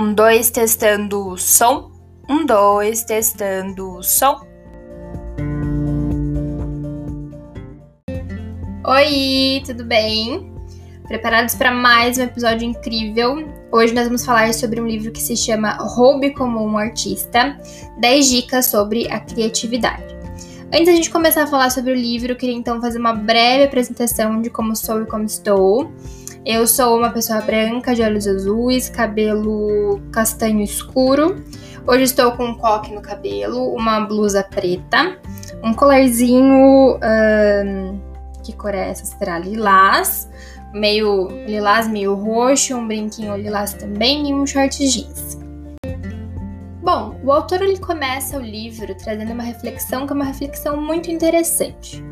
Um, dois, testando som. Um, dois, testando som. Oi, tudo bem? Preparados para mais um episódio incrível? Hoje nós vamos falar sobre um livro que se chama Roube como um Artista 10 dicas sobre a criatividade. Antes da gente começar a falar sobre o livro, eu queria então fazer uma breve apresentação de como sou e como estou. Eu sou uma pessoa branca, de olhos azuis, cabelo castanho escuro. Hoje estou com um coque no cabelo, uma blusa preta, um colarzinho. Que cor é essa? Será lilás, meio lilás, meio roxo, um brinquinho lilás também e um short jeans. Bom, o autor ele começa o livro trazendo uma reflexão que é uma reflexão muito interessante.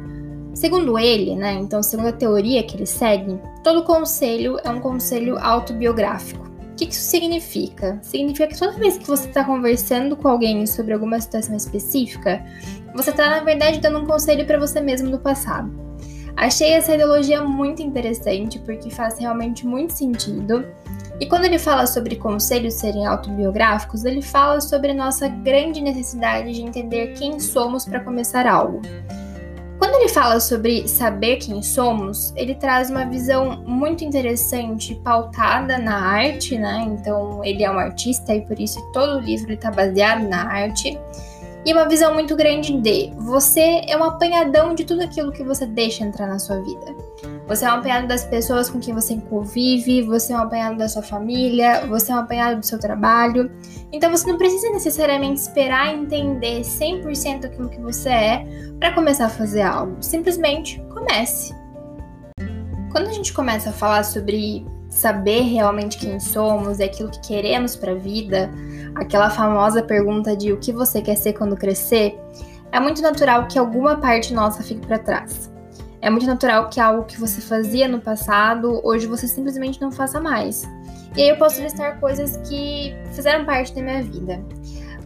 Segundo ele, né, então segundo a teoria que ele segue, todo conselho é um conselho autobiográfico. O que isso significa? Significa que toda vez que você está conversando com alguém sobre alguma situação específica, você está na verdade dando um conselho para você mesmo do passado. Achei essa ideologia muito interessante porque faz realmente muito sentido. E quando ele fala sobre conselhos serem autobiográficos, ele fala sobre a nossa grande necessidade de entender quem somos para começar algo. Quando ele fala sobre saber quem somos, ele traz uma visão muito interessante, pautada na arte, né? Então, ele é um artista e por isso todo o livro está baseado na arte. E uma visão muito grande de você é um apanhadão de tudo aquilo que você deixa entrar na sua vida. Você é um apanhado das pessoas com quem você convive, você é um apanhado da sua família, você é um apanhado do seu trabalho. Então você não precisa necessariamente esperar entender 100% aquilo que você é para começar a fazer algo. Simplesmente comece. Quando a gente começa a falar sobre saber realmente quem somos e aquilo que queremos para a vida, aquela famosa pergunta de o que você quer ser quando crescer, é muito natural que alguma parte nossa fique para trás. É muito natural que algo que você fazia no passado, hoje você simplesmente não faça mais. E aí eu posso listar coisas que fizeram parte da minha vida.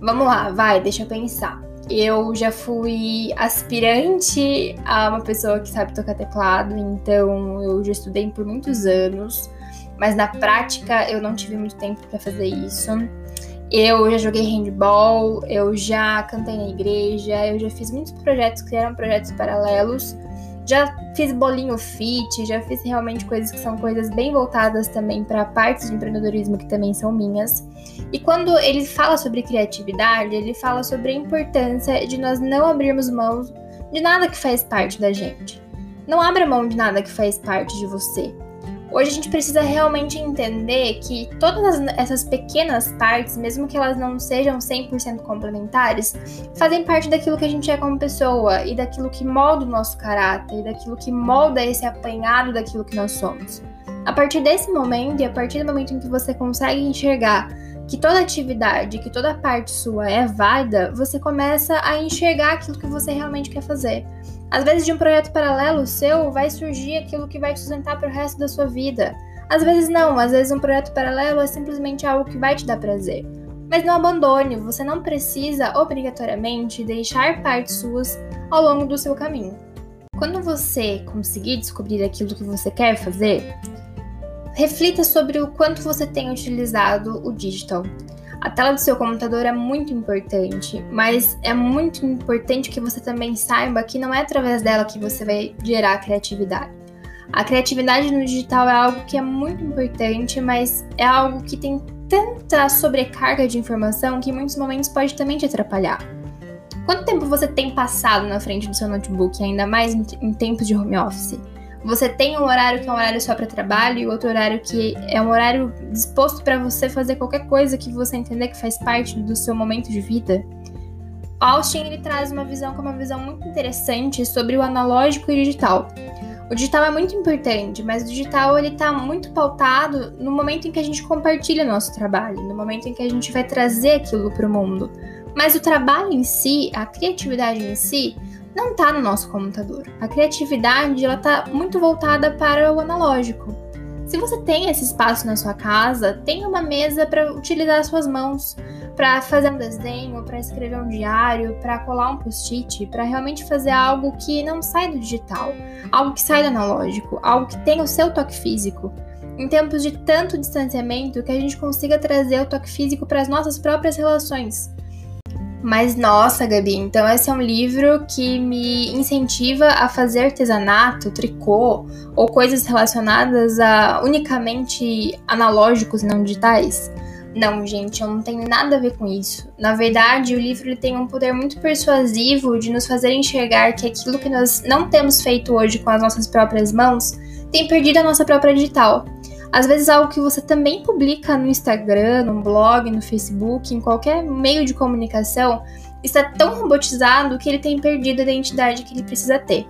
Vamos lá, vai, deixa eu pensar. Eu já fui aspirante a uma pessoa que sabe tocar teclado, então eu já estudei por muitos anos, mas na prática eu não tive muito tempo para fazer isso. Eu já joguei handball, eu já cantei na igreja, eu já fiz muitos projetos que eram projetos paralelos já fiz bolinho fit, já fiz realmente coisas que são coisas bem voltadas também para partes de empreendedorismo que também são minhas. E quando ele fala sobre criatividade, ele fala sobre a importância de nós não abrirmos mão de nada que faz parte da gente. Não abra mão de nada que faz parte de você. Hoje a gente precisa realmente entender que todas essas pequenas partes, mesmo que elas não sejam 100% complementares, fazem parte daquilo que a gente é como pessoa e daquilo que molda o nosso caráter, e daquilo que molda esse apanhado daquilo que nós somos. A partir desse momento e a partir do momento em que você consegue enxergar que toda atividade, que toda parte sua é válida, você começa a enxergar aquilo que você realmente quer fazer. Às vezes, de um projeto paralelo seu, vai surgir aquilo que vai te sustentar para o resto da sua vida. Às vezes, não. Às vezes, um projeto paralelo é simplesmente algo que vai te dar prazer. Mas não abandone, você não precisa obrigatoriamente deixar partes suas ao longo do seu caminho. Quando você conseguir descobrir aquilo que você quer fazer, reflita sobre o quanto você tem utilizado o digital. A tela do seu computador é muito importante, mas é muito importante que você também saiba que não é através dela que você vai gerar criatividade. A criatividade no digital é algo que é muito importante, mas é algo que tem tanta sobrecarga de informação que em muitos momentos pode também te atrapalhar. Quanto tempo você tem passado na frente do seu notebook, ainda mais em tempos de home office? Você tem um horário que é um horário só para trabalho e outro horário que é um horário disposto para você fazer qualquer coisa que você entender que faz parte do seu momento de vida. Austin ele traz uma visão que é uma visão muito interessante sobre o analógico e o digital. O digital é muito importante, mas o digital ele está muito pautado no momento em que a gente compartilha nosso trabalho, no momento em que a gente vai trazer aquilo para o mundo. Mas o trabalho em si, a criatividade em si, não está no nosso computador. A criatividade ela está muito voltada para o analógico. Se você tem esse espaço na sua casa, tenha uma mesa para utilizar suas mãos, para fazer um desenho, para escrever um diário, para colar um post-it, para realmente fazer algo que não sai do digital, algo que sai do analógico, algo que tenha o seu toque físico. em tempos de tanto distanciamento que a gente consiga trazer o toque físico para as nossas próprias relações. Mas nossa, Gabi, então esse é um livro que me incentiva a fazer artesanato, tricô ou coisas relacionadas a unicamente analógicos não digitais? Não, gente, eu não tenho nada a ver com isso. Na verdade, o livro ele tem um poder muito persuasivo de nos fazer enxergar que aquilo que nós não temos feito hoje com as nossas próprias mãos tem perdido a nossa própria digital. Às vezes algo que você também publica no Instagram, no blog, no Facebook, em qualquer meio de comunicação, está tão robotizado que ele tem perdido a identidade que ele precisa ter.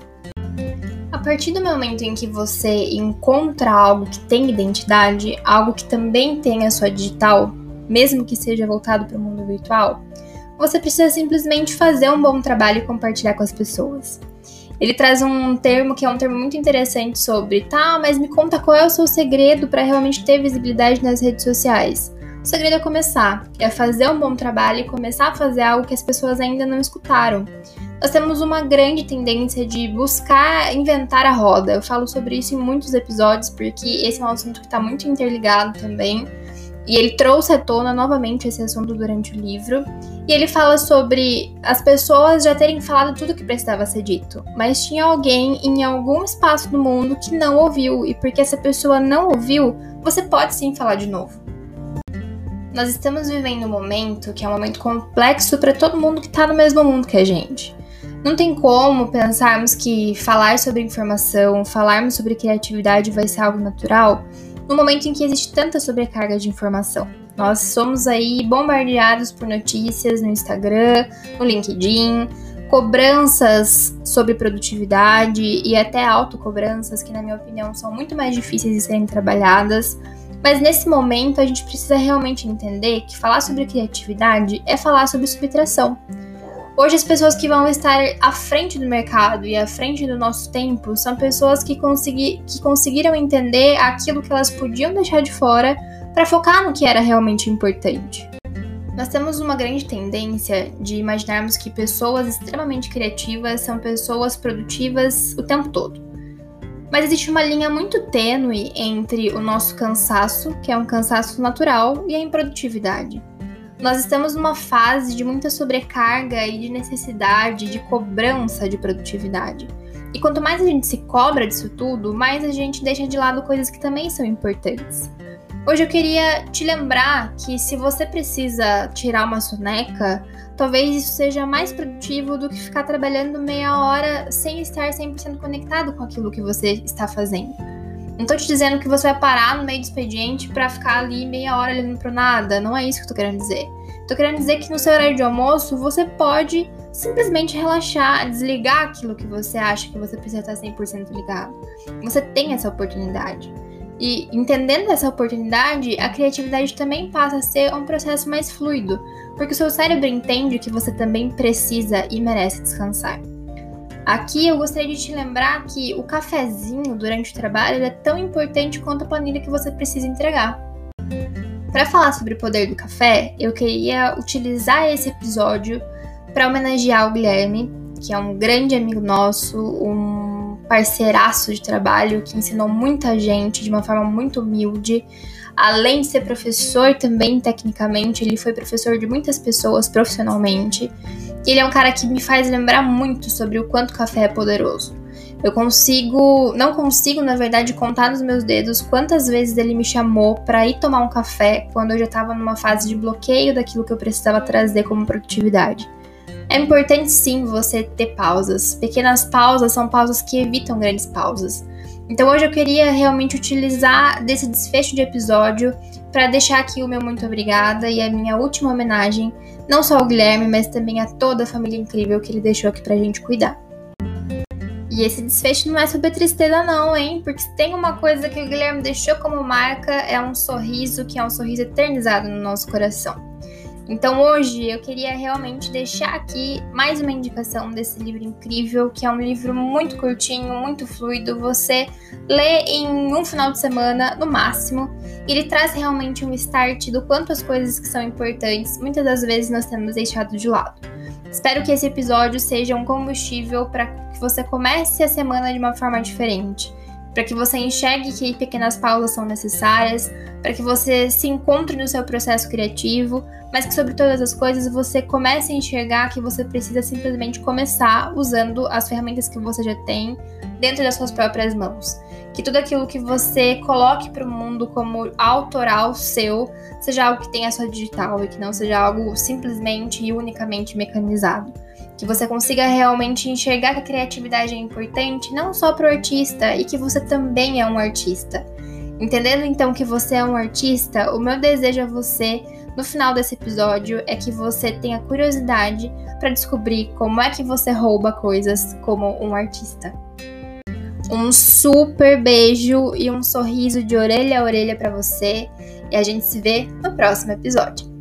A partir do momento em que você encontra algo que tem identidade, algo que também tem a sua digital, mesmo que seja voltado para o mundo virtual, você precisa simplesmente fazer um bom trabalho e compartilhar com as pessoas. Ele traz um termo que é um termo muito interessante sobre, tá, mas me conta qual é o seu segredo para realmente ter visibilidade nas redes sociais. O segredo é começar, é fazer um bom trabalho e começar a fazer algo que as pessoas ainda não escutaram nós temos uma grande tendência de buscar inventar a roda. Eu falo sobre isso em muitos episódios, porque esse é um assunto que está muito interligado também. E ele trouxe à tona novamente esse assunto durante o livro. E ele fala sobre as pessoas já terem falado tudo que precisava ser dito, mas tinha alguém em algum espaço do mundo que não ouviu, e porque essa pessoa não ouviu, você pode sim falar de novo. Nós estamos vivendo um momento que é um momento complexo para todo mundo que está no mesmo mundo que a gente. Não tem como pensarmos que falar sobre informação, falarmos sobre criatividade vai ser algo natural no momento em que existe tanta sobrecarga de informação. Nós somos aí bombardeados por notícias no Instagram, no LinkedIn, cobranças sobre produtividade e até autocobranças que, na minha opinião, são muito mais difíceis de serem trabalhadas. Mas nesse momento a gente precisa realmente entender que falar sobre criatividade é falar sobre subtração. Hoje, as pessoas que vão estar à frente do mercado e à frente do nosso tempo são pessoas que, consegui, que conseguiram entender aquilo que elas podiam deixar de fora para focar no que era realmente importante. Nós temos uma grande tendência de imaginarmos que pessoas extremamente criativas são pessoas produtivas o tempo todo. Mas existe uma linha muito tênue entre o nosso cansaço, que é um cansaço natural, e a improdutividade. Nós estamos numa fase de muita sobrecarga e de necessidade, de cobrança de produtividade. E quanto mais a gente se cobra disso tudo, mais a gente deixa de lado coisas que também são importantes. Hoje eu queria te lembrar que se você precisa tirar uma soneca, talvez isso seja mais produtivo do que ficar trabalhando meia hora sem estar 100% conectado com aquilo que você está fazendo. Não tô te dizendo que você vai parar no meio do expediente para ficar ali meia hora olhando pro nada. Não é isso que eu tô querendo dizer. Tô querendo dizer que no seu horário de almoço você pode simplesmente relaxar, desligar aquilo que você acha que você precisa estar 100% ligado. Você tem essa oportunidade. E entendendo essa oportunidade, a criatividade também passa a ser um processo mais fluido, porque o seu cérebro entende que você também precisa e merece descansar. Aqui eu gostaria de te lembrar que o cafezinho durante o trabalho é tão importante quanto a planilha que você precisa entregar. Para falar sobre o poder do café, eu queria utilizar esse episódio para homenagear o Guilherme, que é um grande amigo nosso, um parceiraço de trabalho que ensinou muita gente de uma forma muito humilde. Além de ser professor também tecnicamente, ele foi professor de muitas pessoas profissionalmente. Ele é um cara que me faz lembrar muito sobre o quanto café é poderoso. Eu consigo, não consigo, na verdade, contar nos meus dedos quantas vezes ele me chamou para ir tomar um café quando eu já estava numa fase de bloqueio daquilo que eu precisava trazer como produtividade. É importante sim você ter pausas. Pequenas pausas são pausas que evitam grandes pausas. Então hoje eu queria realmente utilizar desse desfecho de episódio para deixar aqui o meu muito obrigada e a minha última homenagem, não só ao Guilherme, mas também a toda a família incrível que ele deixou aqui pra gente cuidar. E esse desfecho não é sobre tristeza, não, hein? Porque tem uma coisa que o Guilherme deixou como marca, é um sorriso que é um sorriso eternizado no nosso coração. Então hoje eu queria realmente deixar aqui mais uma indicação desse livro incrível, que é um livro muito curtinho, muito fluido. Você lê em um final de semana no máximo. Ele traz realmente um start do quanto as coisas que são importantes, muitas das vezes nós temos deixado de lado. Espero que esse episódio seja um combustível para que você comece a semana de uma forma diferente para que você enxergue que pequenas pausas são necessárias, para que você se encontre no seu processo criativo, mas que sobre todas as coisas você comece a enxergar que você precisa simplesmente começar usando as ferramentas que você já tem dentro das suas próprias mãos. Que tudo aquilo que você coloque para o mundo como autoral seu seja algo que tenha sua digital e que não seja algo simplesmente e unicamente mecanizado que você consiga realmente enxergar que a criatividade é importante não só para o artista e que você também é um artista. Entendendo então que você é um artista, o meu desejo a você no final desse episódio é que você tenha curiosidade para descobrir como é que você rouba coisas como um artista. Um super beijo e um sorriso de orelha a orelha para você e a gente se vê no próximo episódio.